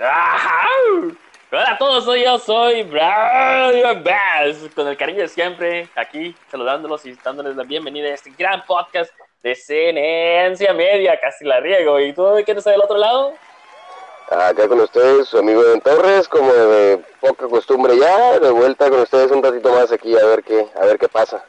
Hola a todos, soy yo, soy Brian Bass, con el cariño de siempre, aquí saludándolos y dándoles la bienvenida a este gran podcast de Cenencia Media, casi la riego. ¿Y tú quién está del otro lado? Acá con ustedes, su amigo Don Torres, como de poca costumbre ya, de vuelta con ustedes un ratito más aquí a ver qué, a ver qué pasa.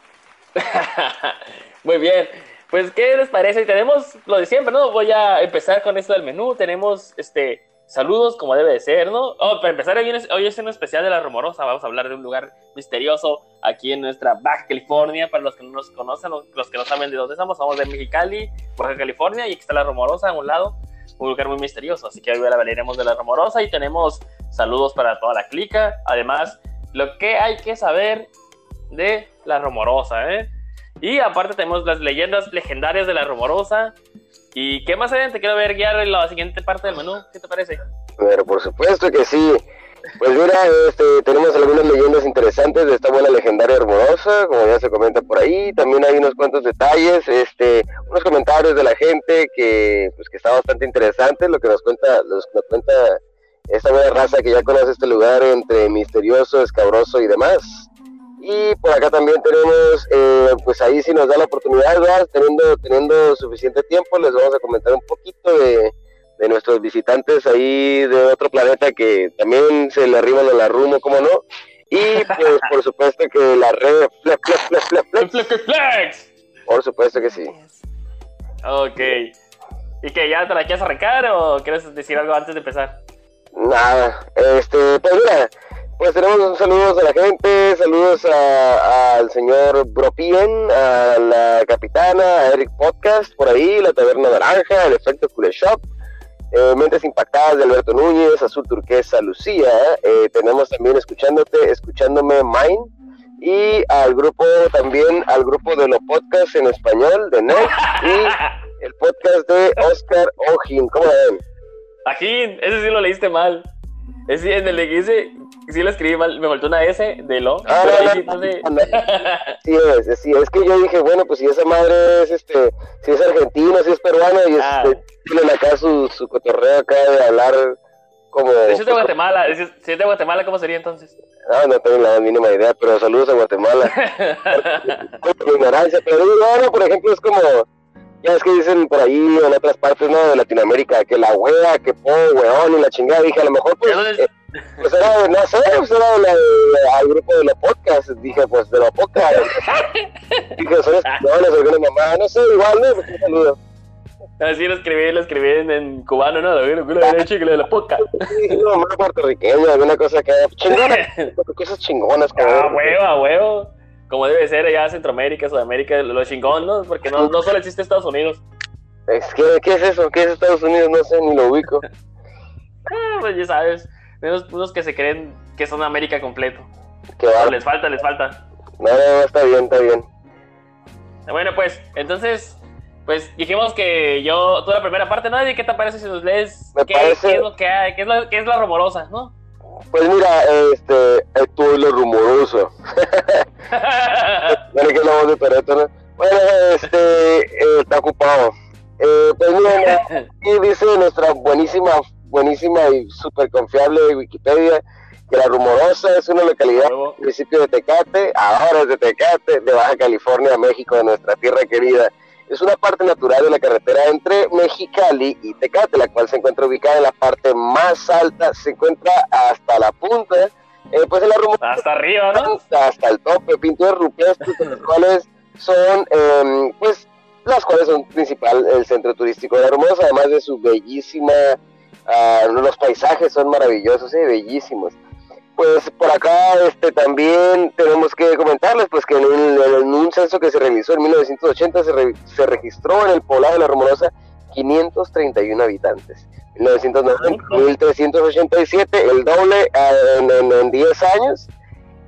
Muy bien, pues ¿qué les parece? Tenemos lo de siempre, ¿no? Voy a empezar con esto del menú. Tenemos este saludos como debe de ser, ¿no? Oh, para empezar, hoy es, hoy es un especial de la Rumorosa. Vamos a hablar de un lugar misterioso aquí en nuestra Baja California. Para los que no nos conocen, los que no saben de dónde estamos, somos de Mexicali, Baja California, y aquí está la Rumorosa a un lado un lugar muy misterioso. Así que hoy hablaremos de la Rumorosa y tenemos saludos para toda la clica. Además, lo que hay que saber de la Rumorosa, ¿eh? Y aparte tenemos las leyendas legendarias de la Rumorosa. ¿Y qué más adelante quiero ver guiar en la siguiente parte del menú? ¿Qué te parece? Pero por supuesto que sí. Pues mira, este, tenemos algunas leyendas interesantes de esta buena legendaria hermosa, como ya se comenta por ahí. También hay unos cuantos detalles, este, unos comentarios de la gente que, pues, que está bastante interesante, lo que nos cuenta, nos cuenta esta buena raza que ya conoce este lugar entre misterioso, escabroso y demás. Y por acá también tenemos, eh, pues ahí si nos da la oportunidad, ¿verdad? Teniendo, teniendo suficiente tiempo, les vamos a comentar un poquito de de nuestros visitantes ahí de otro planeta que también se le arriban la rumo, ¿cómo no? Y pues por supuesto que la red flex, flex, flex, flex, flex. Por supuesto que sí. Ok. ¿Y que ya te la quieres arrancar o quieres decir algo antes de empezar? Nada, este, pues mira, pues tenemos un saludos a la gente, saludos al señor Bropien, a la capitana, a Eric Podcast, por ahí, la Taberna Naranja, el Efecto Cool Shop, eh, Mentes Impactadas de Alberto Núñez, Azul Turquesa Lucía, eh, tenemos también escuchándote, escuchándome Mine, y al grupo también, al grupo de los podcasts en español de Ned y el podcast de Oscar Ojin, ¿cómo ven? Ojin, ese sí lo leíste mal. Es en el que dice, sí lo escribí mal, me faltó una S de lo. Ah, sí, es, sí, es que yo dije, bueno, pues si esa madre es este, si es argentina, si es peruana, y ah. este, tienen acá su, su cotorreo acá de hablar como. Si es de Guatemala, si es de Guatemala, ¿cómo sería entonces? No, no tengo la mínima idea, pero saludos a Guatemala. ignorancia, pero bueno, por ejemplo, es como ya es que dicen por ahí en otras partes ¿no? de Latinoamérica que la wea, que po, weón y la chingada. Dije, a lo mejor pues, eh, pues era, no sé, pues era de al grupo de los podcasts. Dije, pues de los podcasts. Dije, son españoles, alguna mamá, no sé, igual, ¿no? Pues un saludo. Así lo escribí, lo escribí en, cubano, ¿no? Lo culo derecho y lo de la podcast. Sí, no, más puertorriqueño, alguna cosa que chingona, cosas chingonas. Ah, huevo, a huevo como debe ser allá Centroamérica, Sudamérica, lo chingón, ¿no? Porque no, no solo existe Estados Unidos. Es que, ¿qué es eso? ¿Qué es Estados Unidos? No sé, ni lo ubico. ah, pues ya sabes, unos, unos, que se creen que son América completo. ¿Qué les falta, les falta. No, no, está bien, está bien. Bueno, pues, entonces, pues dijimos que yo, toda la primera parte, ¿no? ¿Y qué te parece si nos lees qué, qué, es lo que hay, qué es, lo, qué es la rumorosa, ¿no? Pues mira, este, esto es lo rumoroso. bueno, que la voz de. Bueno, este, eh, está ocupado. Eh, pues mira, aquí dice nuestra buenísima, buenísima y súper confiable Wikipedia que la Rumorosa es una localidad del municipio de Tecate, ahora es de Tecate, de Baja California, México, de nuestra tierra querida es una parte natural de la carretera entre Mexicali y Tecate, la cual se encuentra ubicada en la parte más alta, se encuentra hasta la punta, eh, pues en la hasta arriba, ¿no? Hasta, el tope, pinturas rupestres, las cuales son, eh, pues, las cuales son principal el centro turístico de Hermosa, además de su bellísima, uh, los paisajes son maravillosos y ¿sí? bellísimos pues por acá este también tenemos que comentarles pues que en, un censo que se realizó en 1980 se, se registró en el poblado de La Rumorosa 531 habitantes. En 1990, 1387, el doble ah, en, 10 años.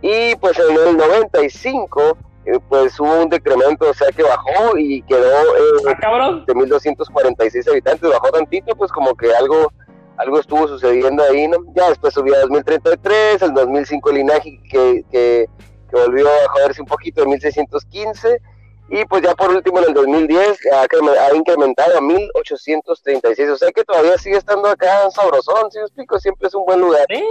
Y pues en el 95 eh, pues hubo un decremento, o sea que bajó y quedó eh, ¿Ah, de 1246 habitantes, bajó tantito, pues como que algo algo estuvo sucediendo ahí, ¿no? Ya después subió a 2033, el 2005 el INAGI que, que, volvió a joderse un poquito en 1615 y pues ya por último en el 2010 ha, ha incrementado a 1836, o sea que todavía sigue estando acá en Sabrosón, si me explico, siempre es un buen lugar. ¿Sí?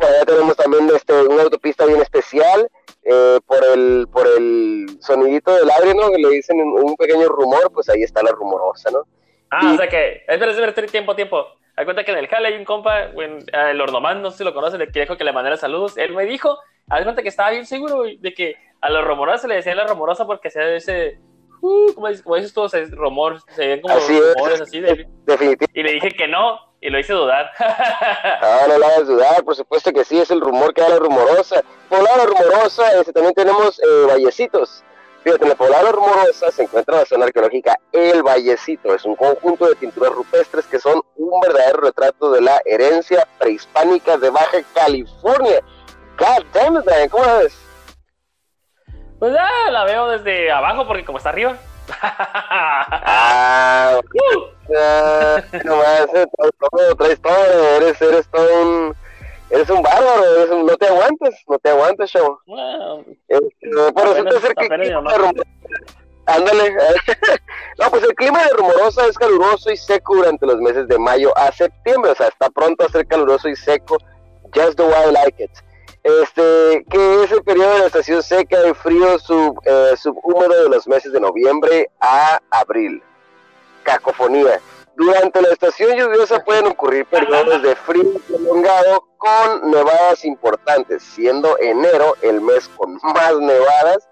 ya tenemos también este, una autopista bien especial eh, por el por el sonidito del aire, ¿no? Que le dicen un, pequeño rumor, pues ahí está la rumorosa, ¿no? Ah, o sea que, espera, espera, tiempo, tiempo. Hay cuenta que en el Jale hay un compa, el Ornomán, no sé si lo conocen, que dijo que le mandara saludos. Él me dijo, haz cuenta que estaba bien seguro de que a los rumorosa se le decía la rumorosa porque se ese, uh, como, dices, tú, se, rumor, se ven como rumores así. De, y le dije que no, y lo hice dudar. ah, no lo hagas dudar, por supuesto que sí, es el rumor que da la rumorosa. Poblado rumorosa, este, también tenemos eh, vallecitos. Fíjate, en la poblada rumorosa se encuentra la zona arqueológica El Vallecito. Es un conjunto de pinturas rupestres que son un verdadero retrato de la herencia prehispánica de Baja California. God damn it, ¿cómo la ves? Pues ya la veo desde abajo porque como está arriba. ah, uh. no más, todo, traes todo, eres, eres todo un eres un bárbaro, no te aguantas, no te aguantas, chavo. Wow. resulta ser que Ándale. no, pues el clima de Rumorosa es caluroso y seco durante los meses de mayo a septiembre, o sea, está pronto a ser caluroso y seco, just the way I like it. Este, que es el periodo de la estación seca y frío sub, eh, subhúmedo de los meses de noviembre a abril. Cacofonía. Durante la estación lluviosa pueden ocurrir periodos de frío prolongado con nevadas importantes, siendo enero el mes con más nevadas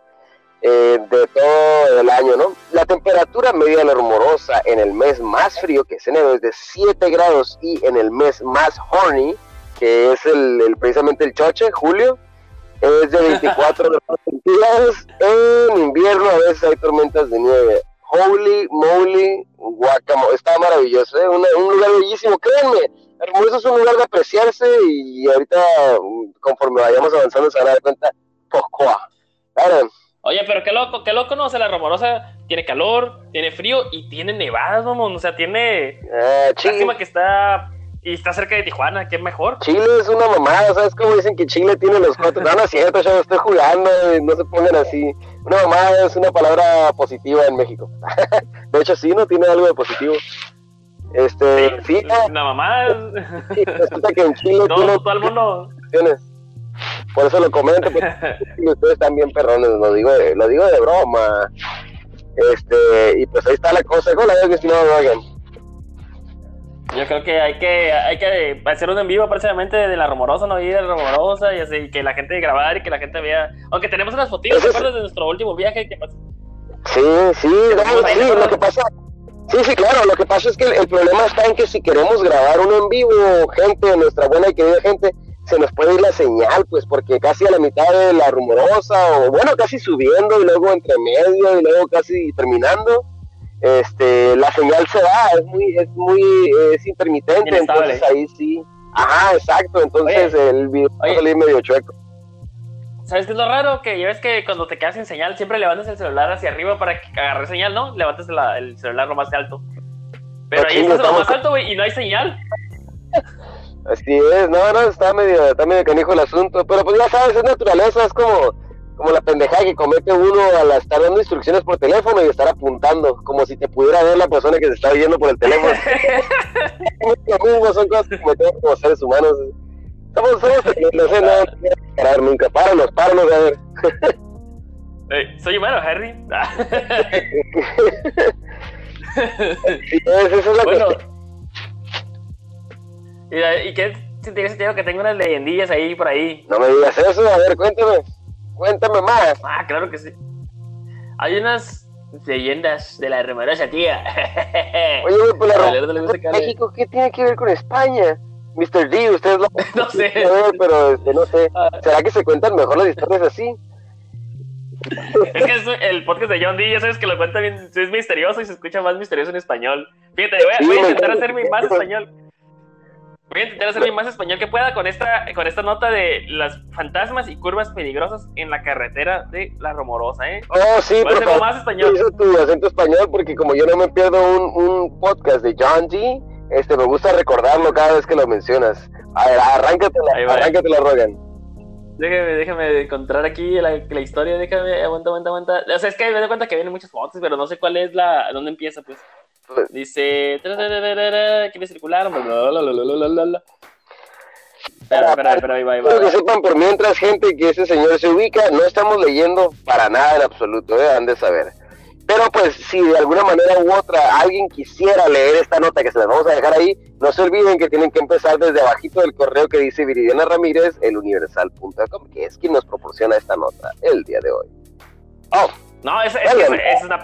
eh, de todo el año, ¿no? La temperatura media rumorosa en el mes más frío, que es enero, es de 7 grados y en el mes más horny, que es el, precisamente el choche, julio, es de 24 grados centígrados. En invierno a veces hay tormentas de nieve. Holy moly, guacamole, está maravilloso, ¿eh? un lugar bellísimo, créanme, Hermoso es un lugar de apreciarse y ahorita conforme vayamos avanzando se van a dar cuenta, pocoa. Oye, pero qué loco, qué loco, ¿no? O sea, la Rumorosa tiene calor, tiene frío y tiene nevadas, vamos, o sea, tiene... Eh, que está y está cerca de Tijuana, ¿qué mejor? Chile es una mamada, ¿sabes cómo dicen que Chile tiene los cuatro? No, no es cierto, yo estoy jugando, no se pongan así. Una mamada es una palabra positiva en México. de hecho, sí, no tiene algo de positivo. Este, sí, una mamada. Sí, resulta que en Chile no, todo el mundo. Por eso lo comento, porque ustedes bien perrones, lo digo de, lo digo de broma. Este, y pues ahí está la cosa. ¿Cómo la estimado yo creo que hay que hay que hacer un en vivo precisamente de la rumorosa, no ir de la rumorosa y así que la gente grabar y que la gente vea. Aunque tenemos unas fotos, ¿te acuerdas de nuestro último viaje? ¿Qué pasa? Sí, sí, sí, lo que pasa. Sí, sí, claro, lo que pasa es que el, problema está en que si queremos grabar un en vivo, gente, nuestra buena y querida gente, se nos puede ir la señal, pues porque casi a la mitad de la rumorosa, o bueno, casi subiendo y luego entre medio y luego casi terminando, este, la señal se va, es muy, es muy, es intermitente, entonces ahí sí. Ajá, exacto, entonces el video sale medio chueco. ¿Sabes qué es lo raro? Que ya ves que cuando te quedas sin señal siempre levantas el celular hacia arriba para que agarre señal, ¿no? Levantas el celular lo más alto. Pero ahí estás lo más alto, güey, y no hay señal. Así es, no, no, está medio, está medio canijo el asunto, pero pues ya sabes, es naturaleza, es como, como la pendejada que comete uno al estar dando instrucciones por teléfono y estar apuntando, como si te pudiera ver la persona que se está viendo por el teléfono. Son cosas que cometemos como seres humanos. Somos, no sé, no, no parar nunca. Páranos, páranos, a ver. soy humano, Harry. Pues, eso es la bueno, ¿Y, ¿Y qué tiene sentido que tenga unas leyendillas ahí por ahí? No me digas eso, a ver, cuéntame. Cuéntame más. Ah, claro que sí. Hay unas leyendas de la remorosa tía. Oye, pues la México, ¿qué tiene que ver con España? Mr. D, ustedes lo no sé. pero este, no sé. Ah. ¿Será que se cuentan mejor las historias así? Es que es el podcast de John D, ya sabes que lo cuenta bien, es misterioso y se escucha más misterioso en español. Fíjate, voy a, intentar hacer mi más español. Voy a intentar hacer más español que pueda con esta, con esta nota de las fantasmas y curvas peligrosas en la carretera de La Romorosa, ¿eh? Oh, sí, por favor. más español. Tu acento español porque como yo no me pierdo un, un podcast de John G, este, me gusta recordarlo cada vez que lo mencionas. A ver, arráncatela, arráncatela, Rogan. Déjame, déjame encontrar aquí la, la historia, déjame, aguanta, aguanta, aguanta. O sea, es que me doy cuenta que vienen muchas fotos, pero no sé cuál es la, dónde empieza, pues. Dice, quiere circular, Espera, espera, espera, ahí va, ahí va. Que sepan por mientras, gente, que ese señor se ubica, no estamos leyendo para nada en absoluto, ¿eh? han de saber. Pero pues si de alguna manera u otra alguien quisiera leer esta nota que se la vamos a dejar ahí, no se olviden que tienen que empezar desde abajito del correo que dice Viridiana Ramírez, eluniversal.com, que es quien nos proporciona esta nota el día de hoy. Oh, no, es, es, es,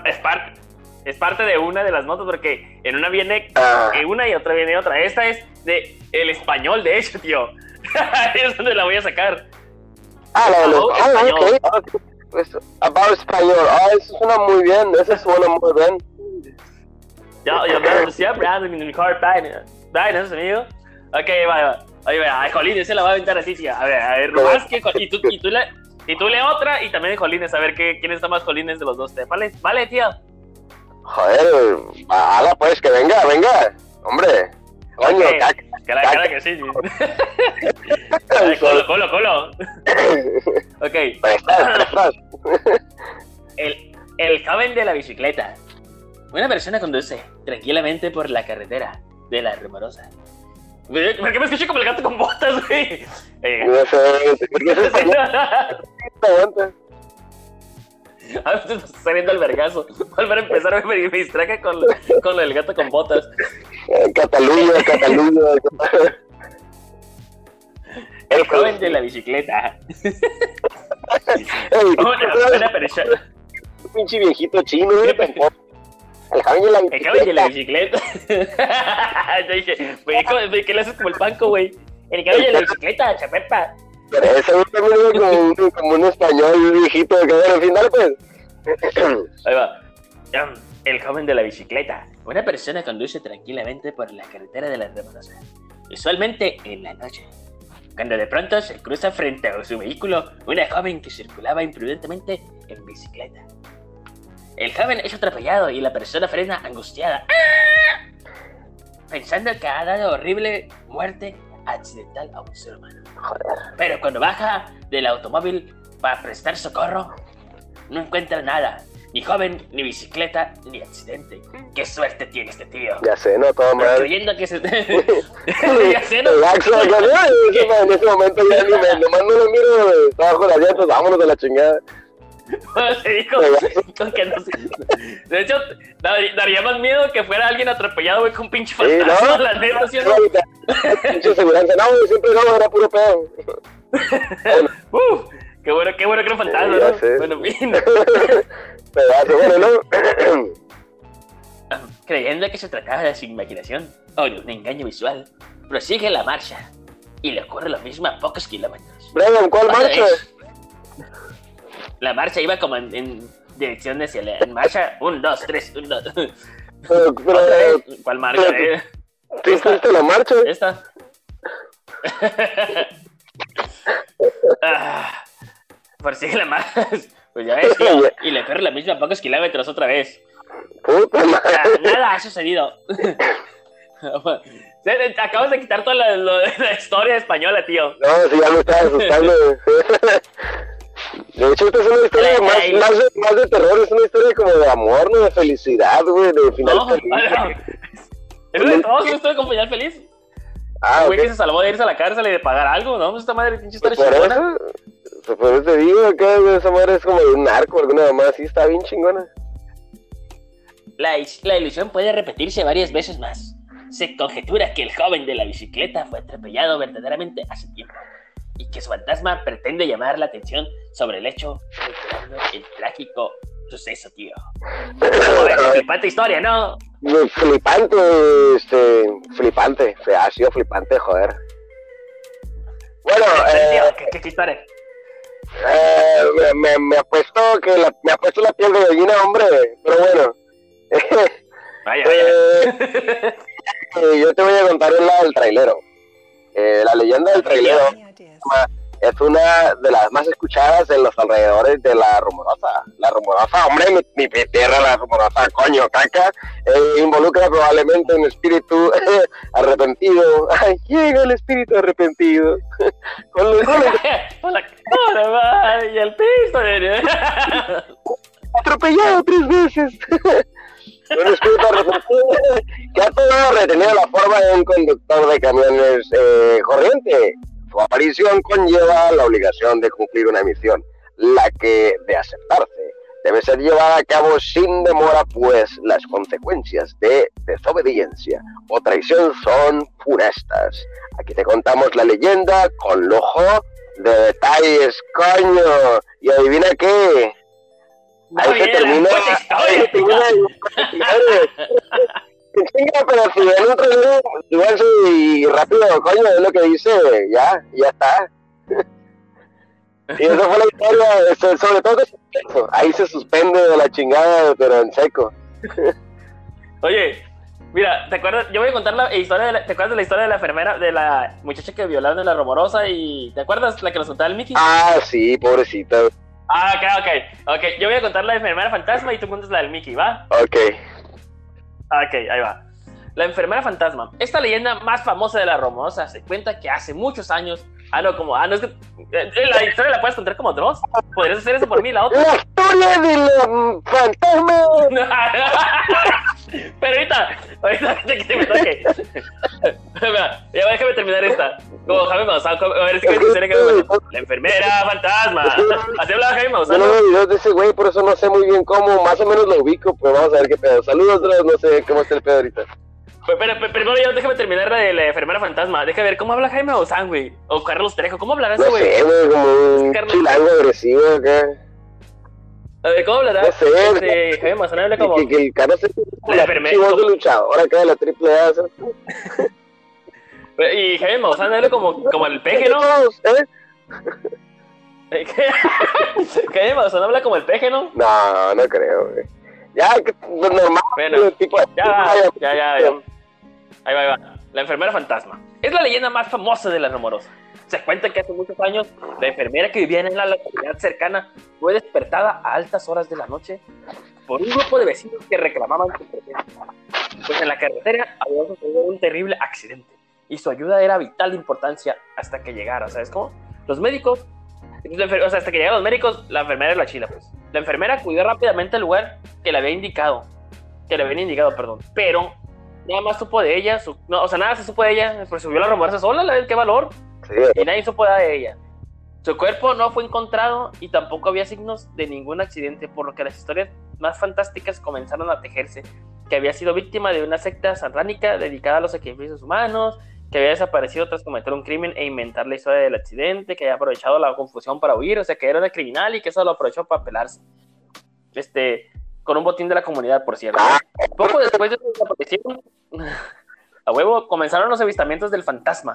es, parte, es parte de una de las notas porque en una viene ah. una y otra viene otra. Esta es de el español, de hecho, tío. es donde la voy a sacar. Ah, la de los... Ah, pues, about español. Ah, eso suena muy bien. Eso suena muy bien. Ya, ya me siempre en mi mejor página. ¿Página, amigo? Ok, va, va. Oye, Ay, Jolín, ese la va a aventar así, A ver, a ver, más que. Y tú, y tú le. Y tú le otra y también Jolines, a ver qué, quién está más Jolines de los dos. ¿Vale? ¿Vale, tío? Joder, hala pues, que venga, venga. Hombre. Coño, que la cara que sí. colo, colo, colo. ok. el, el joven de la bicicleta. Una persona conduce tranquilamente por la carretera de la rumorosa. ¿Por qué me escuché como el gato con botas, güey? Eh. No sé, ¿por qué se A veces está saliendo el vergazo. Volver a empezar me, me distraje con, con el gato con botas. Cataluña, Cataluña. El joven de la bicicleta. una, una persona. Un pinche viejito chino, ¿eh? El joven de la bicicleta. El joven de la bicicleta. Yo dije, ¿qué le haces como el panco, güey? El joven de la bicicleta, chapepa. Pero ese es como como un español viejito que bueno, al final pues. Ahí va. El joven de la bicicleta. Una persona conduce tranquilamente por la carretera de la Remorosa, usualmente en la noche. Cuando de pronto se cruza frente a su vehículo una joven que circulaba imprudentemente en bicicleta. El joven es atropellado y la persona frena angustiada, pensando que ha dado horrible muerte accidental a un ser humano. Pero cuando baja del automóvil para prestar socorro, no encuentra nada. Ni joven, ni bicicleta, ni accidente. ¡Qué suerte tiene este tío! Ya sé, no, todo mal. Creyendo que se... ya sé, ¿no? en ese momento ya ni me... Nomás no lo miro, estaba bajo las llantas, vámonos de la chingada. se dijo que no De hecho, daría más miedo que fuera alguien atropellado, güey, con un pinche fantasma. Sí, ¿no? La neta, ¿sí o no? Pinche seguridad. No, siempre no, era puro pedo. Uf, qué bueno, qué bueno que no fantasma, sí, ¿no? Sé. Bueno, bien. Pedazo, bueno, ¿no? Creyendo que se trataba de su imaginación o de un engaño visual, prosigue la marcha y le ocurre lo mismo a pocos kilómetros. Brian, ¿cuál marcha? La marcha iba como en, en dirección hacia la en marcha. Un, dos, tres, un, dos. Pero, pero, ¿Cuál marcha? Pero, eh? ¿Tú hiciste la marcha? Esta. ah, por si la marcha. Pues ya ves, tío, y le corre la misma pocos kilómetros otra vez. Puta madre. Ah, nada ha sucedido. Acabas de quitar toda la, la, historia española, tío. No, si ya me estaba asustando. De hecho, esta es una historia más, más, de, más, de, terror, es una historia como de amor, no de felicidad, güey, de final no, feliz. ¿Es de todo? ¿Es una historia con final feliz? Ah, güey okay. que se salvó de irse a la cárcel y de pagar algo, ¿no? Esta madre pinche historia pues chingona. Eso, por eso te digo, que esa madre es como de un narco, alguna más, sí, está bien chingona. La, la ilusión puede repetirse varias veces más. Se conjetura que el joven de la bicicleta fue atropellado verdaderamente hace tiempo y que su fantasma pretende llamar la atención sobre el hecho, el trágico suceso, tío. flipante historia, ¿no? Flipante, este, flipante, ha sido flipante, joder. Bueno, eh, ¿Qué, qué, historia? Eh, me, me, me apuesto que la, me apuesto la piel de gallina, hombre, pero bueno. vaya, vaya. Eh, yo te voy a contar el lado del trailero. Eh, la leyenda del trailero es una de las más escuchadas en los alrededores de la rumorosa. La rumorosa, hombre, mi, mi tierra, la rumorosa, coño, caca, eh, involucra probablemente un espíritu arrepentido. Ay, llega el espíritu arrepentido. con, los, con la cara, y el piso. Atropellado tres veces. un espíritu arrepentido que ha todo retenido la forma de un conductor de camiones eh, corriente su aparición conlleva la obligación de cumplir una misión, la que, de aceptarse, debe ser llevada a cabo sin demora, pues las consecuencias de desobediencia o traición son funestas. Aquí te contamos la leyenda con lujo de detalles, coño. Y adivina qué. Ahí se termina. Ahí se termina chinga, pero si ven otro video, y rápido, coño, es lo que dice, ya, ya está. y eso fue la historia, sobre todo ahí se suspende de la chingada, pero en seco. Oye, mira, ¿te acuerdas? Yo voy a contar la historia de la, ¿te acuerdas de la historia de la enfermera, de la muchacha que violaron en la rumorosa y ¿te acuerdas la que nos contaba el Mickey? Ah, sí, pobrecita. Ah, ok, ok, ok, yo voy a contar la enfermera fantasma y tú cuentas la del Mickey, ¿va? Ok. Ok, ahí va. La enfermera fantasma. Esta leyenda más famosa de la Romosa se cuenta que hace muchos años. Ah, no, como. Ah, no, es que. Eh, la historia la puedes contar como dos. ¿Podrías hacer eso por mí, la otra? ¡La historia de la fantasma! Pero ahorita, ahorita que te me toque. ya déjame terminar esta. Como Jaime Maussan, a ver si que historia que La enfermera fantasma. Así hablaba Jaime Maussan. Yo no videos de ese güey, por eso no sé muy bien cómo. Más o menos lo ubico, pero vamos a ver qué pedo. Saludos, no sé cómo está el pedo ahorita. Pero, primero ya déjame terminar la de la enfermera fantasma. Déjame ver cómo habla Jaime Maussan, güey. O Carlos Trejo. ¿Cómo hablará ese güey? No sé, güey, como un chilango agresivo acá. A ver, ¿cómo hablará? No sé, este, Jaime Maussan habla como... Que, que el Carlos es la enfermera. Luchador acá de la triple A. Y Jaime Maussan habla como, como el peje, ¿no? ¿Eh? Jaime Maussan habla como el peje, ¿no? No, no creo, güey. Ya, que normal. Bueno, tipo, ya, ya, ya, ya. Ahí va, ahí va. La enfermera fantasma. Es la leyenda más famosa de la rumorosa. Se cuenta que hace muchos años la enfermera que vivía en la localidad cercana fue despertada a altas horas de la noche por un grupo de vecinos que reclamaban su presencia. Pues en la carretera había sucedido un terrible accidente y su ayuda era vital de importancia hasta que llegara. ¿Sabes cómo? Los médicos, o sea, hasta que llegaron los médicos, la enfermera era la chila, pues. La enfermera acudió rápidamente al lugar que le había indicado, que le habían indicado, perdón, pero nada más supo de ella, no, o sea, nada se supo de ella, pues subió la rumorsa sola, la qué valor, y nadie supo de ella. Su cuerpo no fue encontrado y tampoco había signos de ningún accidente, por lo que las historias más fantásticas comenzaron a tejerse, que había sido víctima de una secta satánica dedicada a los sacrificios humanos, que había desaparecido tras cometer un crimen e inventar la historia del accidente, que había aprovechado la confusión para huir, o sea, que era una criminal y que eso lo aprovechó para pelarse. Este, con un botín de la comunidad, por cierto. Poco después de su desaparición, a huevo, comenzaron los avistamientos del fantasma,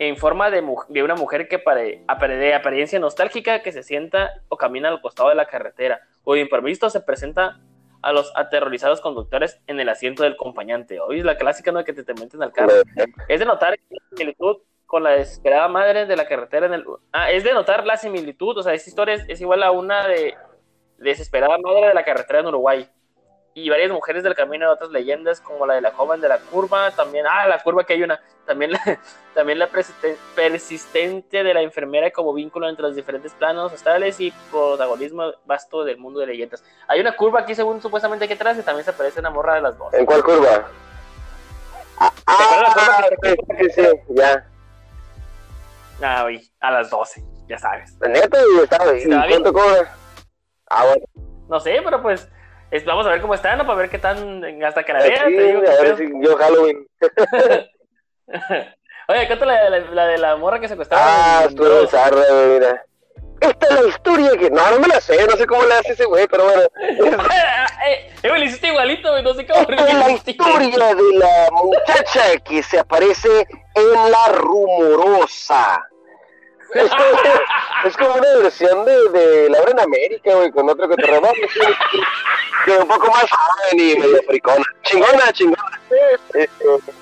en forma de, de una mujer que pare, de apariencia nostálgica que se sienta o camina al costado de la carretera, o de imprevisto se presenta a los aterrorizados conductores en el asiento del acompañante. Hoy la clásica no que te, te meten al carro. Es de notar la similitud con la desesperada madre de la carretera en el... Ah, es de notar la similitud, o sea, esta historia es igual a una de desesperada madre de la carretera en Uruguay. Y varias mujeres del camino de otras leyendas, como la de la joven de la curva, también, ah, la curva que hay una, también la, también la persistente de la enfermera como vínculo entre los diferentes planos astrales y protagonismo vasto del mundo de leyendas. Hay una curva aquí, según supuestamente aquí atrás, y también se aparece una morra de las dos. ¿En cuál curva? Ah, ah sí, sí, ya. Ah, a las 12, ya sabes. Neta, y estaba, ¿y cuánto cobra? Ah, bueno. No sé, pero pues vamos a ver cómo están, ¿no? Para ver qué tan hasta que la vea. Sí, a ver si yo Halloween. Oye, cuánto la, la, la, de la morra que secuestraba. Ah, estuvo bizarra, mira. Esta es la historia que. No, no me la sé, no sé cómo le hace ese güey, pero bueno. eh, eh, le hiciste igualito, güey, no sé cómo. Esta es la historia de la muchacha que se aparece en la rumorosa. Es, como una versión de, de Laura en América, güey, con otro cotorreo. que un poco más joven y medio fricona. Chingona, chingona.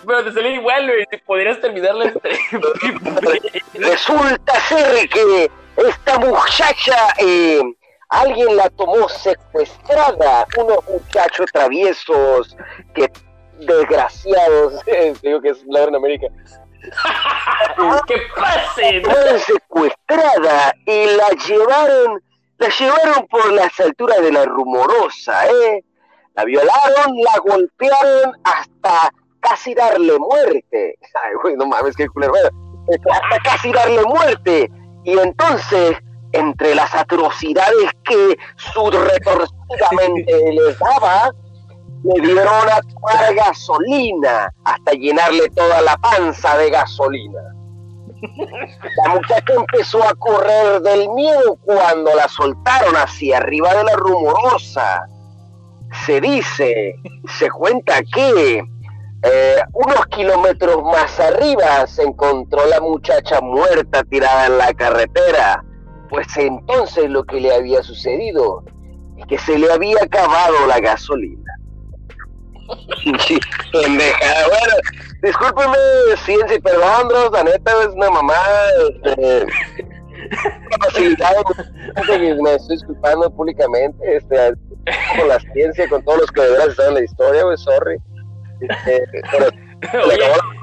Pero te salió igual, güey. Podrías terminarla entre. Resulta ser que esta muchacha, eh, alguien la tomó secuestrada. Unos muchachos traviesos que desgraciados. Digo que es Laura en América ¡Que pase! Fue secuestrada y la llevaron, la llevaron por las alturas de la rumorosa, ¿eh? La violaron, la golpearon hasta casi darle muerte. Ay, güey, no mames, qué culero. Hasta casi darle muerte. Y entonces, entre las atrocidades que su retorcidamente les daba, le dieron a tomar gasolina hasta llenarle toda la panza de gasolina. La muchacha empezó a correr del miedo cuando la soltaron hacia arriba de la rumorosa. Se dice, se cuenta que eh, unos kilómetros más arriba se encontró la muchacha muerta tirada en la carretera. Pues entonces lo que le había sucedido es que se le había acabado la gasolina. Pendejada, bueno, discúlpeme, ciencia y perdón, Dross, la neta es una mamá, este, me estoy disculpando públicamente, este, con la ciencia, con todos los que de verdad están en la historia, güey, sorry. Este, pero, Oye,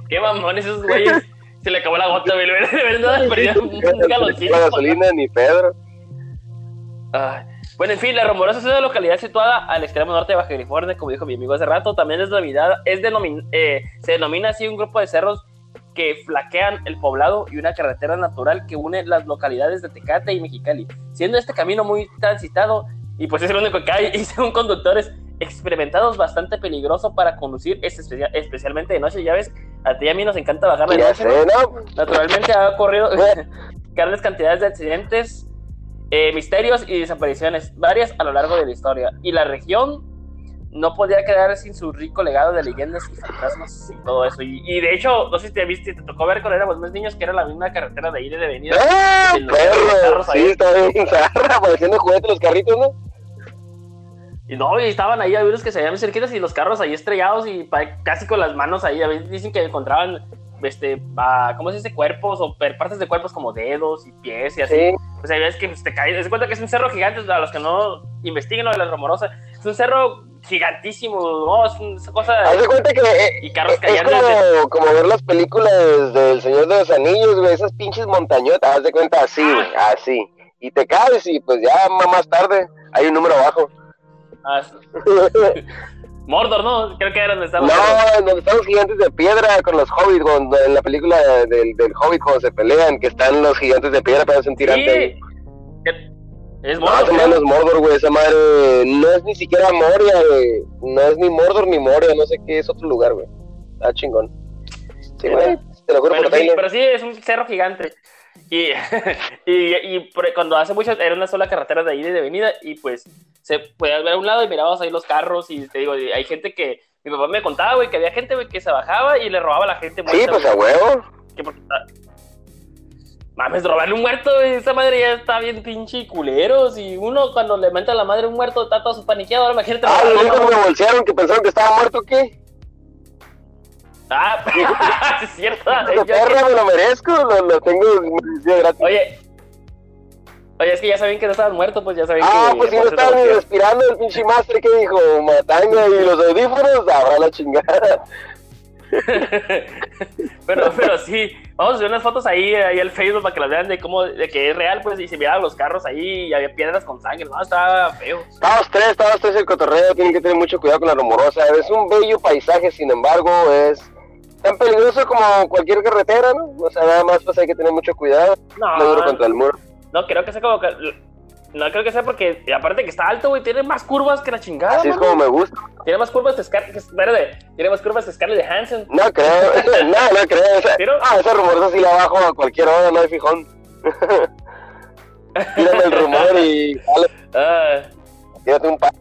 qué mamones esos güeyes. Se le acabó la gota, güey. De verdad, perdió un La gasolina ni Pedro. Ay. Bueno, en fin, La Rumorosa es una localidad situada al extremo norte de Baja California, como dijo mi amigo hace rato. También es denominada, es eh, se denomina así un grupo de cerros que flaquean el poblado y una carretera natural que une las localidades de Tecate y Mexicali, siendo este camino muy transitado y pues es el único que hay y según conductores experimentados bastante peligroso para conducir, especialmente de noche. Ya ves, a ti y a mí nos encanta bajar de noche. Naturalmente ha ocurrido grandes cantidades de accidentes eh, misterios y desapariciones varias a lo largo de la historia. Y la región no podía quedar sin su rico legado de leyendas y fantasmas y todo eso. Y, de hecho, no sé si te viste, te tocó ver cuando éramos más niños que era la misma carretera de ida y de venida. ¡Ah, perro! Sí, está bien zarra, pareciendo juguetes los carritos, ¿no? Y no, y estaban ahí, había unos que se veían cerquitas y los carros ahí estrellados y casi con las manos ahí. A veces dicen que encontraban este, ¿cómo se dice? Cuerpos o partes de cuerpos como dedos y pies y así. O sea, ves que te caes, te cuenta que es un cerro gigante, a los que no investiguen lo de la rumorosa, es un cerro gigantísimo, ¿no? Es una cosa... Haz de cuenta que eh, y carros es como, como, ver las películas del Señor de los Anillos, güey, esas pinches montañotas, haz de cuenta así, ah. así. Y te caes y pues ya más tarde hay un número abajo. Ah, Mordor, ¿no? Creo que era donde estaban. No, donde están los gigantes de piedra con los hobbits, cuando, en la película del, del hobbit cuando se pelean, que están los gigantes de piedra para sentir Sí. Es Mordor. No, es Mordor, güey, esa madre no es ni siquiera Moria, güey. No es ni Mordor ni Moria, no sé qué es otro lugar, güey. Ah, chingón. Sí, güey, te lo juro pero, por sí, pero sí, es un cerro gigante. Y, y, y, cuando hace mucho era una sola carretera de y de venida y pues se podía ver a un lado y mirabas ahí los carros y te digo, hay gente que, mi papá me contaba, güey, que había gente que se bajaba y le robaba a la gente muerta. Sí, pues a huevo. Que porque, mames, robarle un muerto, esa madre ya está bien pinche y culeros. Y uno cuando le mete a la madre un muerto está todo su paniqueado. Ahora imagínate. Ah, lo único que me bolsearon que pensaron que estaba muerto, ¿qué? Ah, es cierto. Yo perra, me lo merezco, lo, lo tengo gratis. Oye, Oye, es que ya saben que no estaban muertos, pues ya saben ah, que... pues si no estaban ni respirando el pinche master que dijo, matanga y los audífonos, habrá la chingada. pero, pero sí, vamos a hacer unas fotos ahí, ahí al Facebook para que las vean de cómo, de que es real, pues, y se miraban los carros ahí y había piedras con sangre, no, estaba feo. Estábamos tres, estábamos tres el cotorreo, tienen que tener mucho cuidado con la rumorosa, es un bello paisaje, sin embargo, es tan peligroso como cualquier carretera, ¿no? O sea, nada más pues hay que tener mucho cuidado, no, no duro contra el muro. No, creo que sea como que. No creo que sea porque, aparte que está alto, güey, tiene más curvas que la chingada. Así es como me gusta. Tiene más curvas de Scarlett, verde, tiene más curvas de Scarlett de Hansen. No creo, no, no creo. Ah, ese rumor así la bajo a cualquier hora, no hay fijón. Tírame el rumor y. Ah. Tírate un par.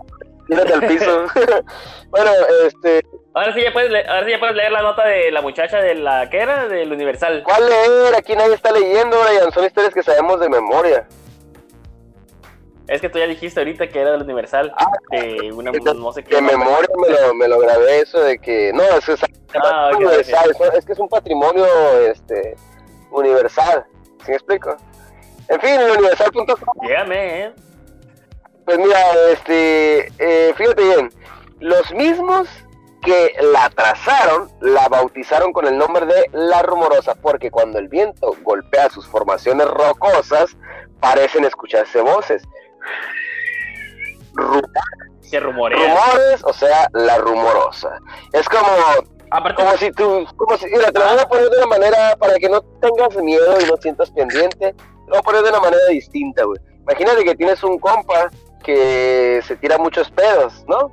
tírate al piso. bueno, este. Ahora sí, ya puedes leer, ahora sí ya puedes leer la nota de la muchacha de la que era, del Universal. ¿Cuál leer? Aquí nadie está leyendo, Brian. Son historias que sabemos de memoria. Es que tú ya dijiste ahorita que era del Universal. Ah, que una no sé qué. De memoria me lo, me lo grabé eso de que. No, es, es, ah, okay, universal, okay. es que es un patrimonio este, universal. ¿Sí me explico? En fin, el universal.com. Dígame, ¿eh? Pues mira, este, eh, fíjate bien, los mismos que la trazaron, la bautizaron con el nombre de La Rumorosa, porque cuando el viento golpea sus formaciones rocosas, parecen escucharse voces. Se rumorea. Rumores, o sea, La Rumorosa. Es como, Aparte, como si tú, como si, mira, te lo voy a poner de una manera para que no tengas miedo y no sientas pendiente, te lo voy a poner de una manera distinta, güey. Imagínate que tienes un compa que se tira muchos pedos, ¿no?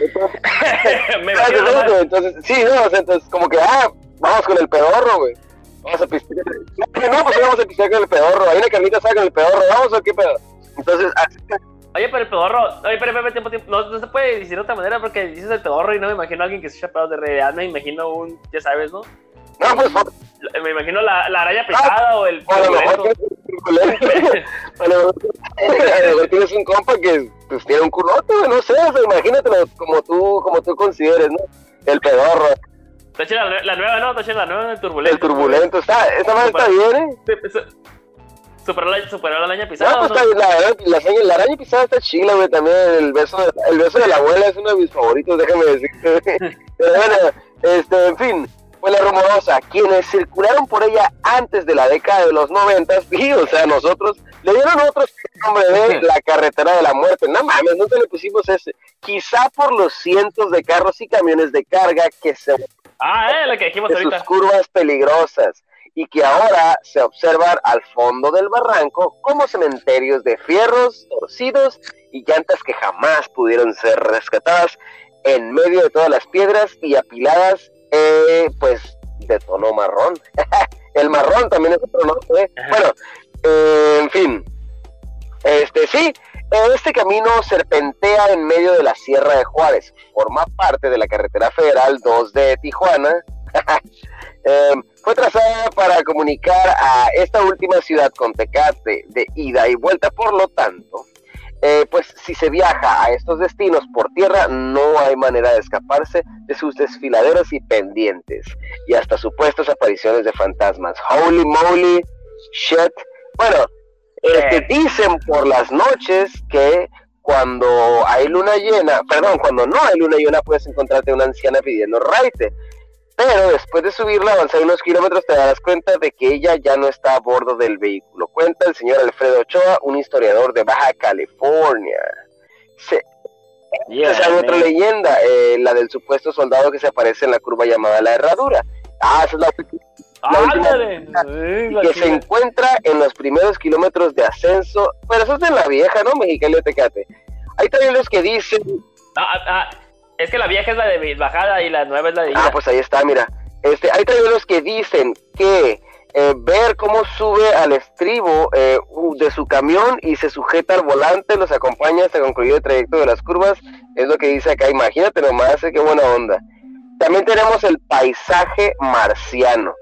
Entonces, me entonces, nomás. entonces, sí, no, o sea, entonces como que, ah, vamos con el pedorro, güey. Vamos a pistear. No, pues vamos a pistear con el pedorro. Hay una carnita asada con el pedorro, vamos o qué pedo. Entonces, así, Oye, pero el pedorro, oye, pero, pero, tiempo, tiempo, no, no se puede decir de otra manera porque dices el pedorro y no me imagino a alguien que se echa pedos de realidad, me imagino un, ya sabes, ¿no? no, pues, Me imagino la, la araña pesada o el a. A a lo mejor tienes un compa que pues tiene un culote, no sé, o sea, imagínatelo como tú, como tú consideres, ¿no? El pedorro, Está chida la, la nueva, ¿no? Está chida la nueva, el turbulento. el turbulento, está, esa madre está bien, ¿eh? Sí. Superó la, superó la araña No, pisada, pues ¿o está bien, la, la, la araña pisada está chila, güey, también el beso, el beso de la abuela es uno de mis favoritos, déjame decirte. Pero bueno, este, en fin, fue la rumorosa, quienes circularon por ella antes de la década de los noventas, sí, o sea, nosotros le dieron otros nombre de la carretera de la muerte, no mames, nunca le pusimos ese, quizá por los cientos de carros y camiones de carga que se Ah, eh, la que dijimos de sus ahorita. curvas peligrosas y que ahora se observan al fondo del barranco como cementerios de fierros torcidos y llantas que jamás pudieron ser rescatadas en medio de todas las piedras y apiladas eh, pues de tono marrón. El marrón también es otro nombre. ¿eh? Bueno, eh, en fin. Este sí, este camino serpentea en medio de la Sierra de Juárez. Forma parte de la carretera federal 2 de Tijuana. Eh, fue trazada para comunicar a esta última ciudad con Tecate de ida y vuelta. Por lo tanto, eh, pues si se viaja a estos destinos por tierra, no hay manera de escaparse de sus desfiladeros y pendientes y hasta supuestas apariciones de fantasmas. Holy moly, shit. Bueno, este, dicen por las noches que cuando hay luna llena, perdón, cuando no hay luna llena puedes encontrarte una anciana pidiendo raite. Pero después de subirla, avanzar unos kilómetros, te darás cuenta de que ella ya no está a bordo del vehículo. Cuenta el señor Alfredo Ochoa, un historiador de Baja California. Se, Yeah, esa otra leyenda, eh, la del supuesto soldado que se aparece en la curva llamada la Herradura. Ah, esa es la la y que se encuentra en los primeros kilómetros de ascenso, pero eso es de la vieja, ¿no? Mexicali Tecate. Hay también los que dicen, Ah, ah, ah, es que la vieja es la de bajada y la nueva es la de ida. ah, pues ahí está, mira. Este, hay los que dicen que eh, ver cómo sube al estribo eh, de su camión y se sujeta al volante, los acompaña hasta concluir el trayecto de las curvas, es lo que dice acá. Imagínate nomás, eh, qué buena onda. También tenemos el paisaje marciano.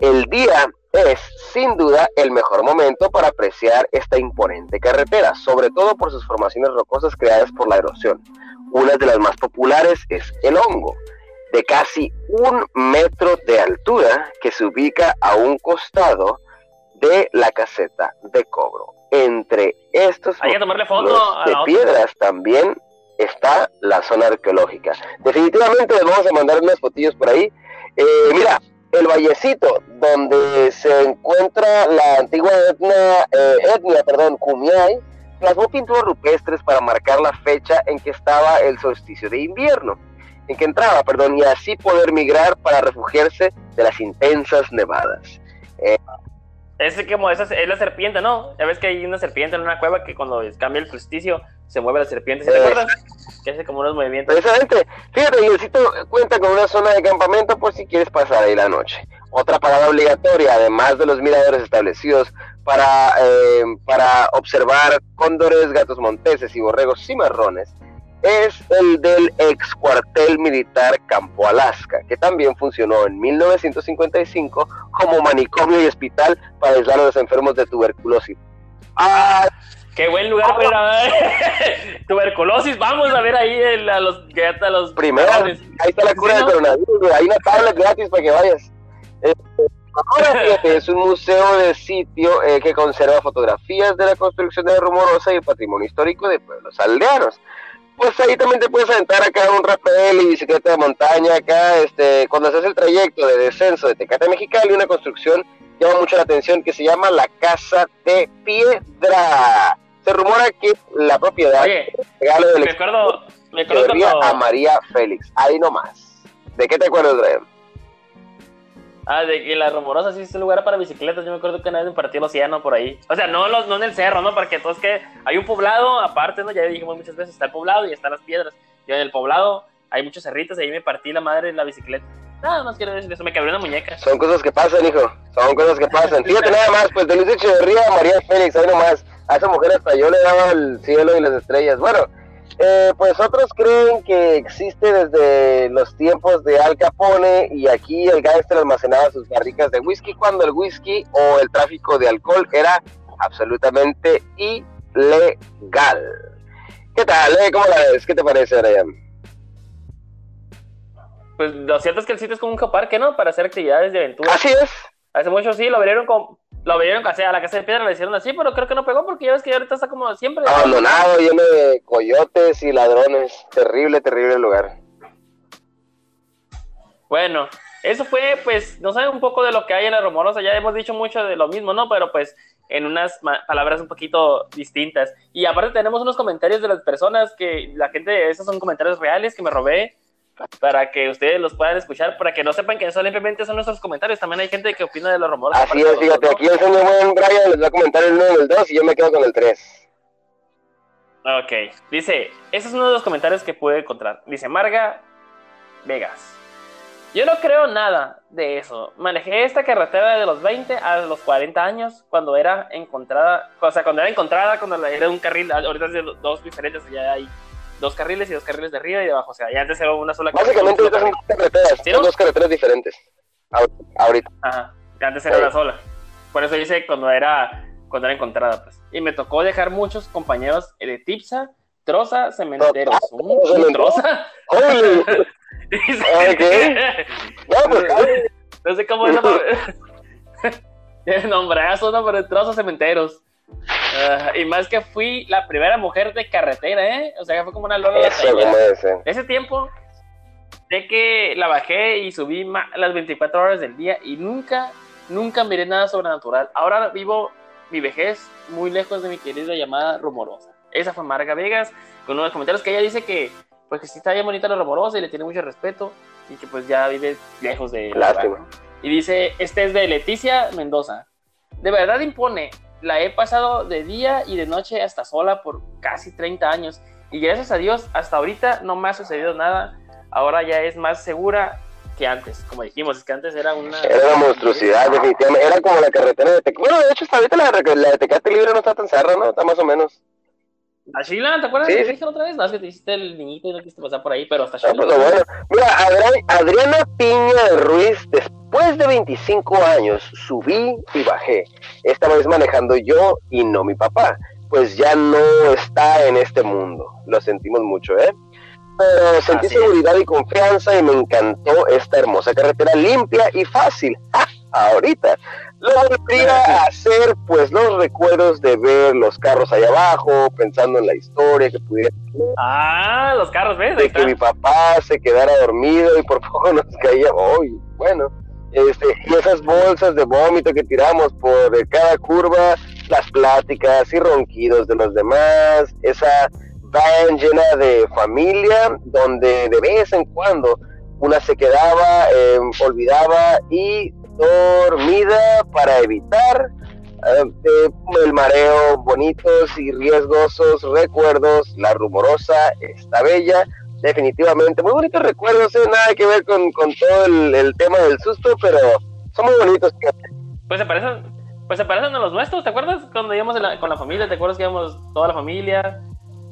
El día es, sin duda, el mejor momento para apreciar esta imponente carretera, sobre todo por sus formaciones rocosas creadas por la erosión. Una de las más populares es el hongo, de casi un metro de altura, que se ubica a un costado de la caseta de cobro. Entre estos Hay que tomarle foto los a de piedras también está la zona arqueológica. Definitivamente les vamos a mandar unas fotillos por ahí. Eh, mira, el vallecito donde se encuentra la antigua etnia, eh, etnia perdón, Kumiai, plasmó pinturas rupestres para marcar la fecha en que estaba el solsticio de invierno, en que entraba, perdón, y así poder migrar para refugiarse de las intensas nevadas. Es como esa es la serpiente, ¿no? Ya ves que hay una serpiente en una cueva que cuando cambia el solsticio se mueve la serpiente, ¿sí te Eh. acuerdas? Que hace como unos movimientos. Precisamente, fíjate, el sitio cuenta con una zona de campamento por si quieres pasar ahí la noche. Otra parada obligatoria, además de los miradores establecidos para, eh, para observar cóndores, gatos monteses y borregos cimarrones, es el del ex cuartel militar Campo Alaska, que también funcionó en 1955 como manicomio y hospital para aislar a los enfermos de tuberculosis. ¡Ah! Qué buen lugar para tuberculosis. Vamos a ver ahí a los a los Primero, ahí está la cura del coronavirus. Hay una tabla gratis para que vayas. Ahora es un museo de sitio eh, que conserva fotografías de la construcción de Rumorosa y el patrimonio histórico de pueblos aldeanos. Pues ahí también te puedes aventar acá un rappel y bicicleta de montaña acá, este, cuando haces el trayecto de descenso de Tecate Mexicali, una construcción llama mucho la atención que se llama la Casa de Piedra. Se rumora que la propiedad Oye, regalo del me acuerdo, me acuerdo a María Félix. Ahí nomás. ¿De qué te acuerdas, Brian? Ah, de que la Rumorosa sí es un lugar para bicicletas. Yo me acuerdo que una vez me partí el océano por ahí. O sea, no, los, no en el cerro, ¿no? Porque entonces que hay un poblado aparte, ¿no? Ya dijimos muchas veces, está el poblado y están las piedras. Yo en el poblado hay muchos cerritos ahí me partí la madre en la bicicleta. Nada más quiero decir eso, me quebré una muñeca. Son cosas que pasan, hijo. Son cosas que pasan. Fíjate nada más, pues de Luis Echeverría a María Félix, ahí nomás. A esa mujer hasta yo le daba el cielo y las estrellas. Bueno, eh, pues otros creen que existe desde los tiempos de Al Capone y aquí el gángster almacenaba sus barricas de whisky cuando el whisky o el tráfico de alcohol era absolutamente ilegal. ¿Qué tal? Eh? ¿Cómo la ves? ¿Qué te parece, Brian? Pues lo cierto es que el sitio es como un parque, ¿no? Para hacer actividades de aventura. Así es. Hace mucho sí, lo abrieron con, lo abrieron casi a la casa de piedra, le hicieron así, pero creo que no pegó porque ya ves que ahorita está como siempre. Abandonado, lleno de coyotes y ladrones. Terrible, terrible lugar. Bueno, eso fue, pues, no saben un poco de lo que hay en la Rumorosa. Ya hemos dicho mucho de lo mismo, ¿no? Pero pues en unas palabras un poquito distintas. Y aparte tenemos unos comentarios de las personas que la gente, esos son comentarios reales que me robé para que ustedes los puedan escuchar, para que no sepan que solamente son nuestros comentarios. También hay gente que opina de los rumores. Así es, fíjate, aquí el señor buen Brian les va a comentar el 1 y el 2 y yo me quedo con el 3. Ok, dice, ese es uno de los comentarios que pude encontrar. Dice Marga Vegas. Yo no creo nada de eso. Manejé esta carretera de los 20 a los 40 años cuando era encontrada, o sea, cuando era encontrada, cuando era un carril, ahorita es de dos diferentes, ya hay dos carriles y dos carriles de arriba y de abajo. O sea, ya antes era una sola Básicamente son dos carreteras, son dos carreteras diferentes. Ahorita. Ajá, antes era una sola. Por eso dice cuando era, cuando era encontrada, pues. Y me tocó dejar muchos compañeros de Tipsa, Troza, Cementeros. ¿Un, Troza? no, pues, no sé cómo es nombrazo, ¿no? Pero Troza, Cementeros. Ah, y más que fui la primera mujer de carretera, ¿eh? O sea, que fue como una lola de ese tiempo, sé que la bajé y subí las 24 horas del día y nunca, nunca miré nada sobrenatural. Ahora vivo mi vejez muy lejos de mi querida llamada Rumorosa. Esa fue Marga Vegas, con unos comentarios que ella dice que, pues que sí está bien bonita la Rumorosa y le tiene mucho respeto y que pues ya vive lejos de... Lástima. Y dice, este es de Leticia Mendoza. De verdad impone la he pasado de día y de noche hasta sola por casi 30 años. Y gracias a Dios, hasta ahorita no me ha sucedido nada. Ahora ya es más segura que antes. Como dijimos, es que antes era una... Era una monstruosidad, definitivamente. Era como la carretera de Tecate. Bueno, de hecho, hasta ahorita la, la de Tecate Libre no está tan cerrada, ¿no? Está más o menos. A Sheila, ¿te acuerdas? Sí, sí. dije otra vez? No, es que te hiciste el niñito y no quisiste pasar por ahí, pero hasta Sheila. pues, bueno. Mira, Adriana Piña de Ruiz, después de 25 años, subí y bajé. Esta vez manejando yo y no mi papá, pues ya no está en este mundo. Lo sentimos mucho, ¿eh? Pero sentí seguridad y confianza y me encantó esta hermosa carretera limpia y fácil. Ahorita volvería a hacer, pues los recuerdos de ver los carros allá abajo, pensando en la historia que pudiera. Ah, los carros, ¿ves? De que mi papá se quedara dormido y por poco nos caía. hoy bueno, este, y esas bolsas de vómito que tiramos por cada curva, las pláticas y ronquidos de los demás, esa van llena de familia, donde de vez en cuando una se quedaba, eh, olvidaba y dormida para evitar eh, el mareo, bonitos y riesgosos recuerdos, la rumorosa, esta bella, definitivamente, muy bonitos recuerdos, ¿eh? nada que ver con, todo el, tema del susto, pero son muy bonitos. Pues se parecen, pues se parecen a los nuestros, ¿te acuerdas cuando íbamos con la familia? ¿Te acuerdas que íbamos toda la familia?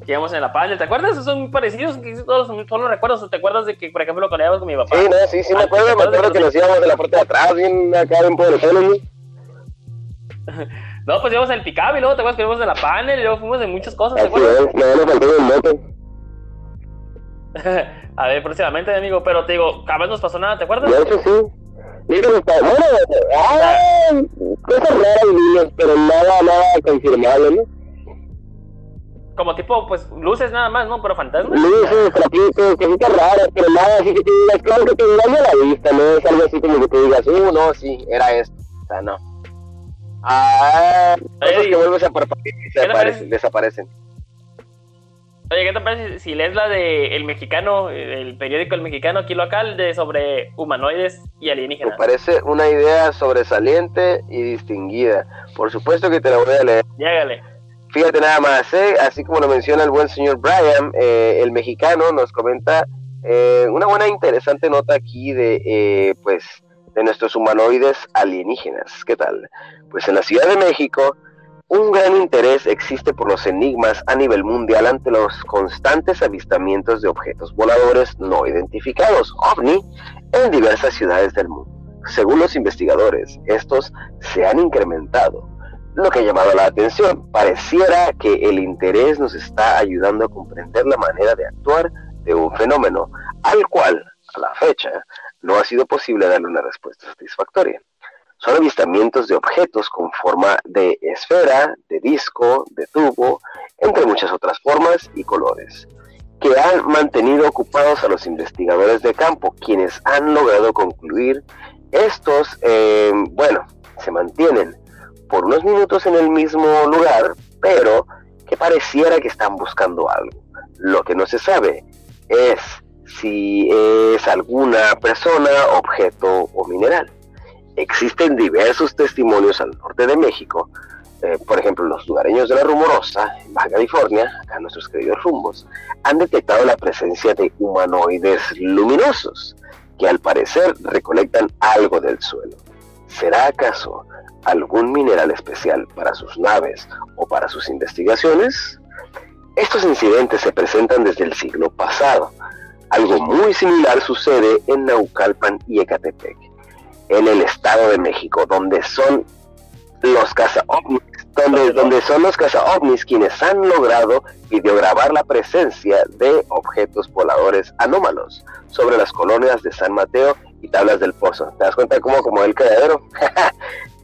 Que íbamos en la panel. ¿Te acuerdas? Son muy parecidos, que todos solo recuerdos. ¿Te acuerdas de que, por ejemplo, cuando íbamos con mi papá? Sí, no, sí, sí, me acuerdo, me acuerdo que nos íbamos de la parte de atrás, bien acá, por el No, pues íbamos en el picab y luego te acuerdas que íbamos en la panel y luego fuimos en muchas cosas, ¿te acuerdas? Sí, no, no faltó el moto. A ver, próximamente, amigo, pero te digo, vez nos pasó nada, ¿te acuerdas? De hecho, sí. Bueno, cosas raras, niños, pero nada, nada confirmable, ¿no? Como tipo, pues, luces nada más, ¿no? Pero fantasmas. Luces, trapitos, cositas raras, pero nada así que te digas, claro que te engaña la vista, no es algo así como que te digas, uh, no, sí, era esto. O sea, no. Ah, cosas que vuelves a parpadear y desaparecen. Oye, ¿qué te parece si lees la de El Mexicano, el periódico El Mexicano aquí local, de sobre humanoides y alienígenas? Me parece una idea sobresaliente y distinguida. Por supuesto que te la voy a leer. Llégale. Fíjate nada más, ¿eh? así como lo menciona el buen señor Brian, eh, el mexicano nos comenta eh, una buena interesante nota aquí de, eh, pues, de nuestros humanoides alienígenas. ¿Qué tal? Pues en la Ciudad de México un gran interés existe por los enigmas a nivel mundial ante los constantes avistamientos de objetos voladores no identificados, ovni, en diversas ciudades del mundo. Según los investigadores, estos se han incrementado, lo que ha llamado la atención. Pareciera que el interés nos está ayudando a comprender la manera de actuar de un fenómeno al cual, a la fecha, no ha sido posible darle una respuesta satisfactoria. Son avistamientos de objetos con forma de esfera, de disco, de tubo, entre muchas otras formas y colores, que han mantenido ocupados a los investigadores de campo, quienes han logrado concluir estos, eh, bueno, se mantienen por unos minutos en el mismo lugar, pero que pareciera que están buscando algo. Lo que no se sabe es si es alguna persona, objeto o mineral. Existen diversos testimonios al norte de México, eh, por ejemplo, los lugareños de la Rumorosa, en Baja California, acá nuestros queridos rumbos, han detectado la presencia de humanoides luminosos que al parecer recolectan algo del suelo. ¿Será acaso algún mineral especial para sus naves o para sus investigaciones? Estos incidentes se presentan desde el siglo pasado. Algo muy similar sucede en Naucalpan y Ecatepec en el Estado de México, donde son los caza ovnis, donde, donde son los caza ovnis quienes han logrado videograbar la presencia de objetos voladores anómalos sobre las colonias de San Mateo y Tablas del Pozo. ¿Te das cuenta cómo como el criadero?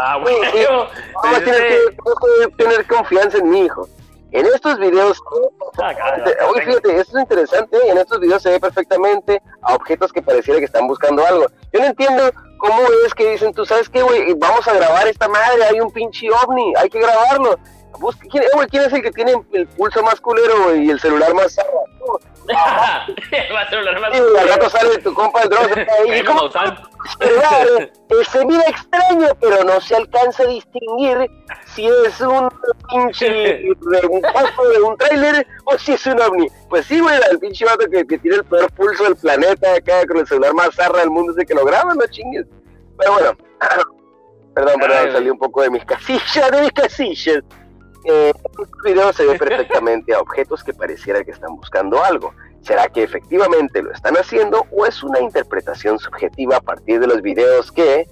ah, bueno. Vamos a tener confianza en mi hijo. En estos videos, ah, oye, fíjate, esto es interesante, en estos videos se ve perfectamente a objetos que pareciera que están buscando algo. Yo no entiendo cómo es que dicen, tú sabes qué, güey, vamos a grabar esta madre, hay un pinche ovni, hay que grabarlo. ¿Quién, eh, ¿quién, es el que tiene el pulso más culero y el celular más y al rato sale tu compa el Dross y como, se mira extraño, pero no se alcanza a distinguir si es un pinche de un de un trailer o si es un ovni. Pues sí, güey, el pinche vato que, que, tiene el peor pulso del planeta acá con el celular más zarra del mundo, es que lo graba, no chingues. Pero bueno, perdón, perdón, salí un poco de mis casillas, de mis casillas. Eh, en este video se ve perfectamente a objetos que pareciera que están buscando algo. ¿Será que efectivamente lo están haciendo o es una interpretación subjetiva a partir de los videos que,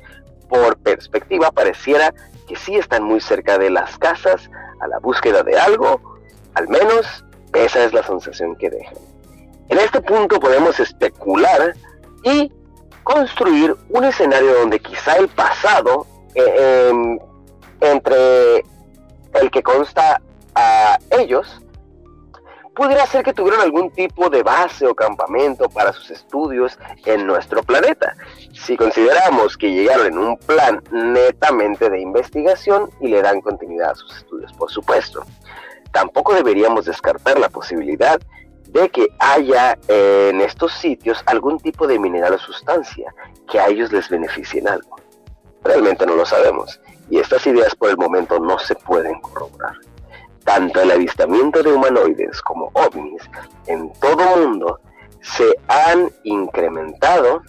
por perspectiva, pareciera que sí están muy cerca de las casas a la búsqueda de algo? Al menos esa es la sensación que dejan. En este punto podemos especular y construir un escenario donde quizá el pasado eh, em, entre el que consta a ellos, pudiera ser que tuvieran algún tipo de base o campamento para sus estudios en nuestro planeta, si consideramos que llegaron en un plan netamente de investigación y le dan continuidad a sus estudios, por supuesto. Tampoco deberíamos descartar la posibilidad de que haya en estos sitios algún tipo de mineral o sustancia que a ellos les beneficie en algo. Realmente no lo sabemos y estas ideas por el momento no se pueden corroborar. Tanto el avistamiento de humanoides como ovnis en todo el mundo se han incrementado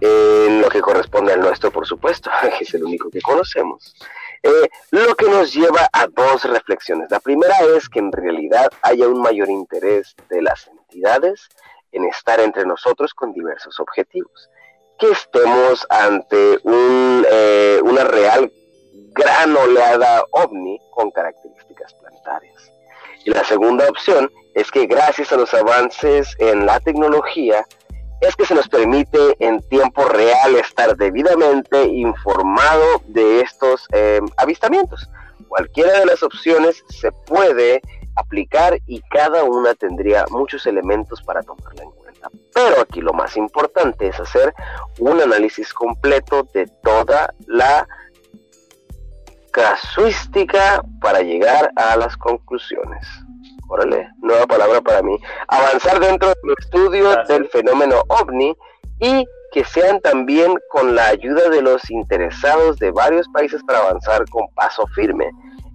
en lo que corresponde al nuestro, por supuesto, que es el único que conocemos. Eh, lo que nos lleva a dos reflexiones. La primera es que en realidad haya un mayor interés de las entidades en estar entre nosotros con diversos objetivos. Que estemos ante eh, una real gran oleada ovni con características planetarias. Y la segunda opción es que gracias a los avances en la tecnología, es que se nos permite en tiempo real estar debidamente informado de estos eh, avistamientos. Cualquiera de las opciones se puede aplicar y cada una tendría muchos elementos para tomarla en cuenta. Pero aquí lo más importante es hacer un análisis completo de toda la casuística para llegar a las conclusiones. Órale, nueva palabra para mí. Avanzar dentro del estudio del fenómeno ovni y que sean también con la ayuda de los interesados de varios países para avanzar con paso firme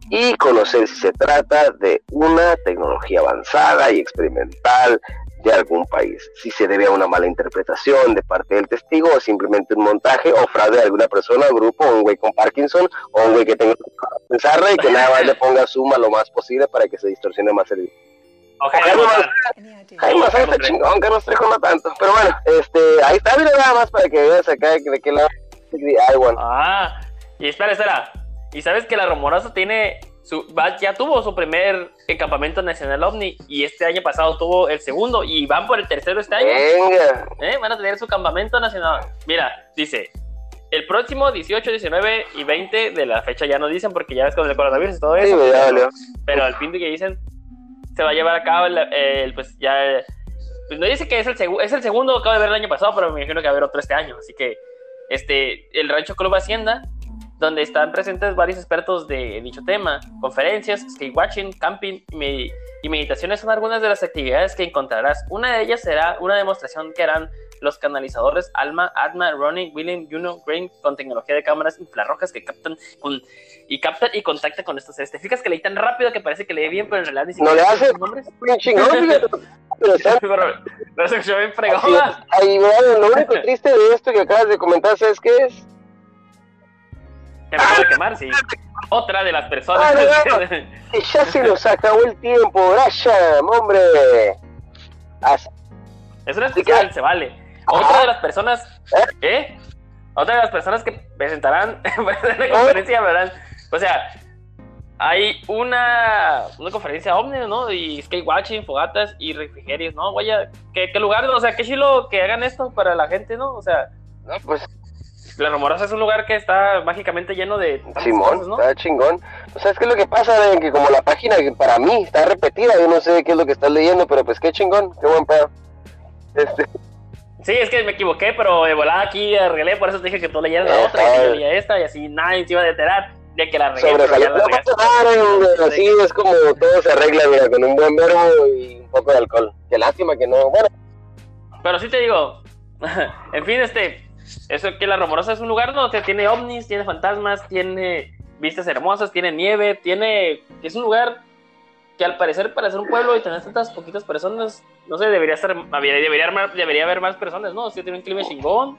y conocer si se trata de una tecnología avanzada y experimental de algún país. Si se debe a una mala interpretación de parte del testigo o simplemente un montaje o fraude de alguna persona o grupo o un güey con Parkinson o un güey que tenga pensarle y que nada más le ponga suma lo más posible para que se distorsione más el Jaime Mazaga está chingón, Carlos Trejo no tanto. Pero bueno, este, ahí está, mira nada más para que veas acá de qué lado. Ah, y espera, espera. ¿Y sabes que la Rumorosa tiene su, ya tuvo su primer campamento nacional ovni y este año pasado tuvo el segundo y van por el tercero este año. Venga. ¿Eh? Van a tener su campamento nacional. Mira, dice, el próximo 18, 19 y 20 de la fecha ya no dicen porque ya ves con el coronavirus y todo eso. pero, pero, al fin de que dicen, se va a llevar a cabo el, pues ya... Pues no dice que es el, es el segundo, acabo de ver el año pasado, pero me imagino que va a haber otro este año. Así que este, el Rancho Club Hacienda donde están presentes varios expertos de dicho tema. Conferencias, skywatching, camping y meditaciones son algunas de las actividades que encontrarás. Una de ellas será una demostración que harán los canalizadores Alma, Atma, Ronnie, William, Juno, Green con tecnología de cámaras infrarrojas que captan y captan y contactan con estos seres. Te fijas que leí tan rápido que parece que lee bien, pero en realidad ni siquiera. No le hace nombres. fregona. Ahí, lo único triste de esto que acabas de comentar, ¿sabes qué es? Que me puede quemar, sí. Otra de las personas. Ya se nos acabó el tiempo, Brian, hombre. No es especial, se vale. Otra de las personas. ¿Eh? ¿eh? Otra de las personas que presentarán en la ¿Eh? conferencia, ¿verdad? O sea, hay una, una conferencia ovni, ¿no? Y skate fogatas y refrigerios, ¿no? Vaya, ¿qué, ¿qué, lugar? O sea, qué chilo que hagan esto para la gente, ¿no? O sea, no, pues la Rumorosa es un lugar que está mágicamente lleno de Simón, está chingón. O sea, es que lo que pasa, de que como la página para mí está repetida, yo no sé qué es lo que estás leyendo, pero pues qué chingón, qué buen pedo. Este... Sí, es que me equivoqué, pero de volada aquí arreglé, por eso te dije que tú leyeras la otra, y que yo leía esta, y así nadie se iba a detener de que la arreglé. Sobre así es como todo se arregla, mira, con un buen verbo y un poco de alcohol. Qué lástima que no, bueno. Pero sí te digo, en fin, este, eso que la Rumorosa es un lugar donde tiene ovnis, tiene fantasmas, tiene vistas hermosas, tiene nieve, tiene. Es un lugar que al parecer para ser un pueblo y tener tantas poquitas personas, no sé, debería estar, debería, debería, haber más personas, ¿no? Si tiene un clima chingón,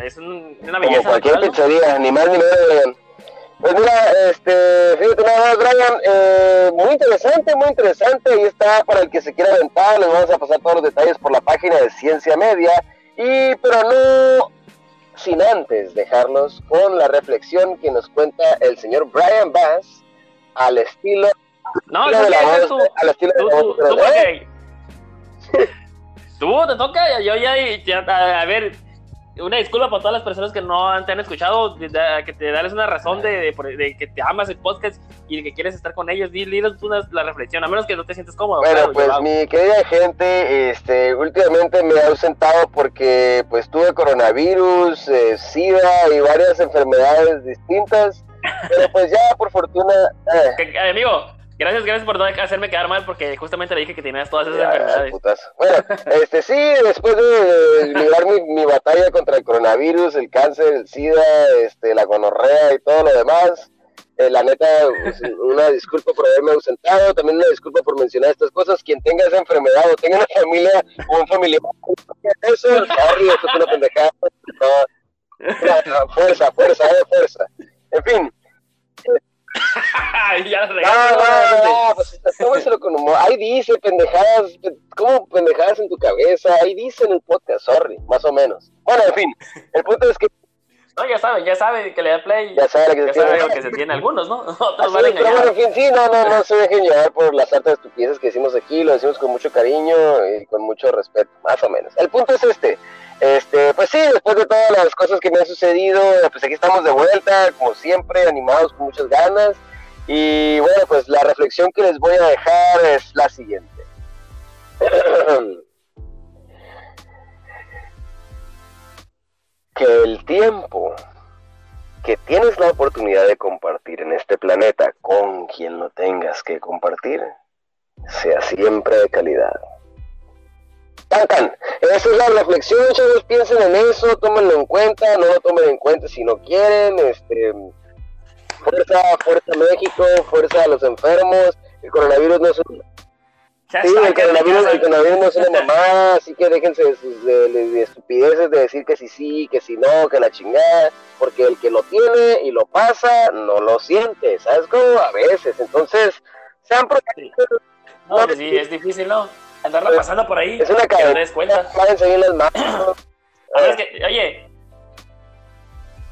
es una belleza. Como cualquier pizzería, ni más ni menos. Pues mira, este, fíjate nada Brian, eh, muy interesante, muy interesante, ahí está para el que se quiera aventar, les vamos a pasar todos los detalles por la página de Ciencia Media, y pero no sin antes dejarnos con la reflexión que nos cuenta el señor Brian Bass al estilo no, de la tú, al estilo tú, de la tú, tú, tú, te toca, yo ya, ya, a ver, una disculpa para todas las personas que no te han escuchado, que te darles una razón de, que te amas el podcast y de que quieres estar con ellos. Dile tú la reflexión, a menos que no te sientes cómodo. Bueno, pues mi querida gente, este, últimamente me he ausentado porque pues tuve coronavirus, eh, SIDA y varias enfermedades distintas. Pero pues ya por fortuna... Eh. Amigo, Gracias, gracias por no hacerme quedar mal porque justamente le dije que tenías todas esas enfermedades. Bueno, este sí, después de librar mi, batalla contra el coronavirus, el cáncer, el SIDA, este, la gonorrea y todo lo demás, eh, la neta, pues, una disculpa por haberme ausentado, también una disculpa por mencionar estas cosas. Quien tenga esa enfermedad o tenga una familia o un familiar, eso, sorry, eso es una pendejada. fuerza, fuerza, eh, fuerza. En fin, ya no, no, no, pues con humor. Ahí dice pendejadas, ¿cómo pendejadas en tu cabeza? Ahí dice en el podcast, sorry, más o menos. Bueno, en fin, el punto es que no, ya sabe, ya sabe que le da play. Ya sabe que, ya se, sabe tiene. que se tiene algunos, ¿no? Otros van a. Pero bueno, en fin, sí, no, no, no se dejen llevar por las altas estupideces que decimos aquí, lo decimos con mucho cariño y con mucho respeto, más o menos. El punto es este. Este, pues sí, después de todas las cosas que me han sucedido, pues aquí estamos de vuelta, como siempre, animados con muchas ganas. Y bueno, pues la reflexión que les voy a dejar es la siguiente. que el tiempo que tienes la oportunidad de compartir en este planeta con quien lo tengas que compartir sea siempre de calidad. Tan. Esa es la reflexión, chavos, piensen en eso, tómenlo en cuenta, no lo tomen en cuenta si no quieren, este fuerza, fuerza México, fuerza a los enfermos, el coronavirus no es un sí, el coronavirus, el coronavirus no es una mamá, así que déjense de, sus, de, estupideces de decir que sí sí, que si no, que la chingada, porque el que lo tiene y lo pasa no lo siente, ¿sabes cómo? A veces, entonces, sean protegidos. No, no sí, es difícil, ¿no? Andarla pues, pasando por ahí, es una que no cuenta. bien las manos. A ver, es que, oye,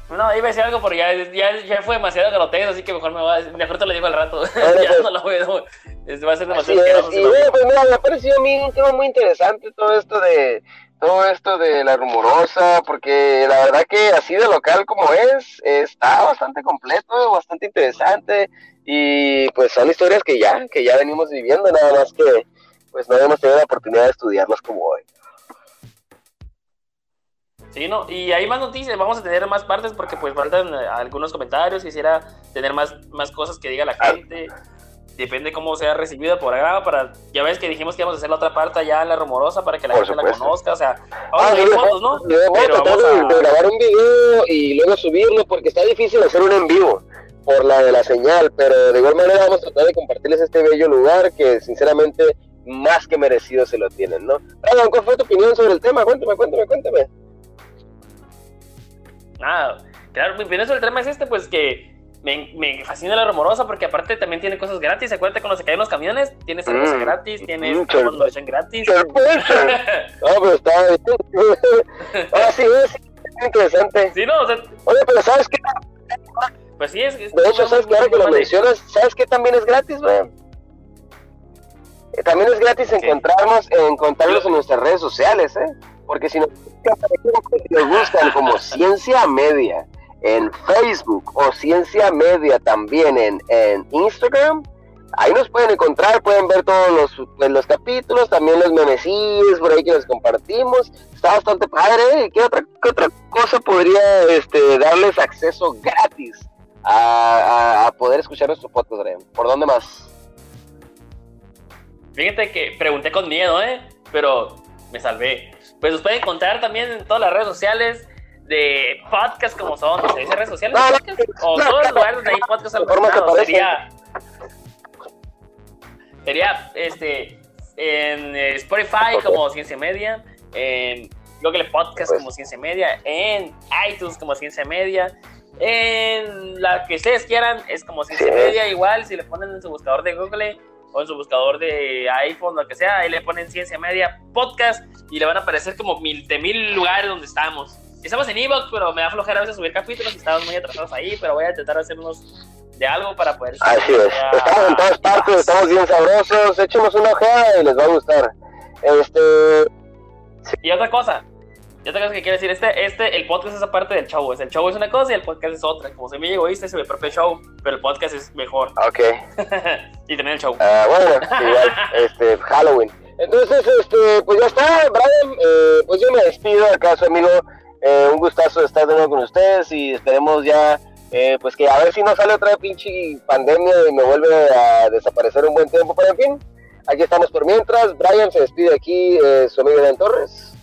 no, iba a decir algo, pero ya, ya, ya fue demasiado grotesco, así que mejor me va, mejor te lo digo al rato. ya no lo veo. Va a ser demasiado asqueroso. Y bueno, pues mira, me ha parecido a mí un tema muy interesante todo esto de todo esto de la rumorosa, porque la verdad que así de local como es, está bastante completo, bastante interesante, y pues son historias que ya, que ya venimos viviendo, nada más que pues no hemos tenido la oportunidad de estudiarlas como hoy. Sí, no, y hay más noticias, vamos a tener más partes porque pues faltan eh, algunos comentarios, quisiera tener más, más cosas que diga la gente, depende cómo sea recibido por acá, para, ya ves que dijimos que íbamos a hacer la otra parte ya en la rumorosa para que la gente la conozca, o sea, vamos a ah, ver fotos, ¿no? Pero vamos a... de grabar un video y luego subirlo porque está difícil hacer un en vivo por la de la señal, pero de igual manera vamos a tratar de compartirles este bello lugar que sinceramente más que merecido se lo tienen, ¿no? ¿cuál fue tu opinión sobre el tema? Cuéntame, cuéntame, cuéntame. Ah, claro, mi opinión sobre el tema es este, pues que me, me, fascina la rumorosa porque aparte también tiene cosas gratis. Acuérdate cuando se caen los camiones, tienes cerveza mm, gratis, tienes mm, gratis. no, pero está. ah, sí, es interesante. Sí, no, o sea. Oye, pero ¿sabes qué? Pues sí, es. es de hecho, ¿sabes? Ahora que lo mencionas, ¿sabes qué también es gratis, güey? Eh, también es gratis encontrarnos, encontrarnos en nuestras redes sociales, ¿eh? Porque si nos, buscan como Ciencia Media en Facebook o Ciencia Media también en, en Instagram, ahí nos pueden encontrar, pueden ver todos los, pues, los capítulos, también los memecillos por ahí que les compartimos. Está bastante padre. ¿Qué otra, qué otra cosa podría este, darles acceso gratis a, a, poder escuchar nuestro podcast, ¿Por dónde más? Fíjate que pregunté con miedo, ¿eh? Pero me salvé. Pues nos pueden encontrar también en todas las redes sociales de podcast como son, ¿se dice redes sociales? o todos los lugares donde hay podcast al sería sería este en Spotify como Ciencia Media, en Google Podcast como Ciencia Media, en iTunes como Ciencia Media, en la que ustedes quieran es como Ciencia Media, igual si le ponen en su buscador de Google o en su buscador de iPhone, lo que sea, ahí le ponen Ciencia Media Podcast y le van a aparecer como mil, de mil lugares donde estamos. Estamos en Evox, pero me da flojera a veces subir capítulos y estamos muy atrasados ahí, pero voy a intentar hacer unos de algo para poder... Así es, estamos en todas partes, estamos bien sabrosos, echemos una ojeada y les va a gustar. Este... Y otra cosa, yo tengo que quiero decir, este, este, el podcast es aparte del show. Es el show es una cosa y el podcast es otra. Como se me egoísta, es mi propio show, pero el podcast es mejor. Ok. y también el show. Ah, bueno, igual, este, Halloween. Entonces, este, pues ya está, Brian. Eh, pues yo me despido acá, su amigo. Eh, un gustazo estar de nuevo con ustedes y esperemos ya, eh, pues que a ver si no sale otra pinche pandemia y me vuelve a desaparecer un buen tiempo. Pero en fin, aquí estamos por mientras. Brian se despide aquí, su amigo Dan Torres.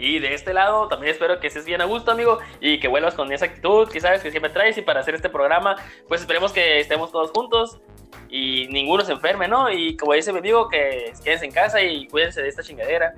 Y de este lado también espero que estés bien a gusto, amigo, y que vuelvas con esa actitud que sabes que siempre traes. Y para hacer este programa, pues esperemos que estemos todos juntos y ninguno se enferme, ¿no? Y como dice mi amigo, que quédense en casa y cuídense de esta chingadera.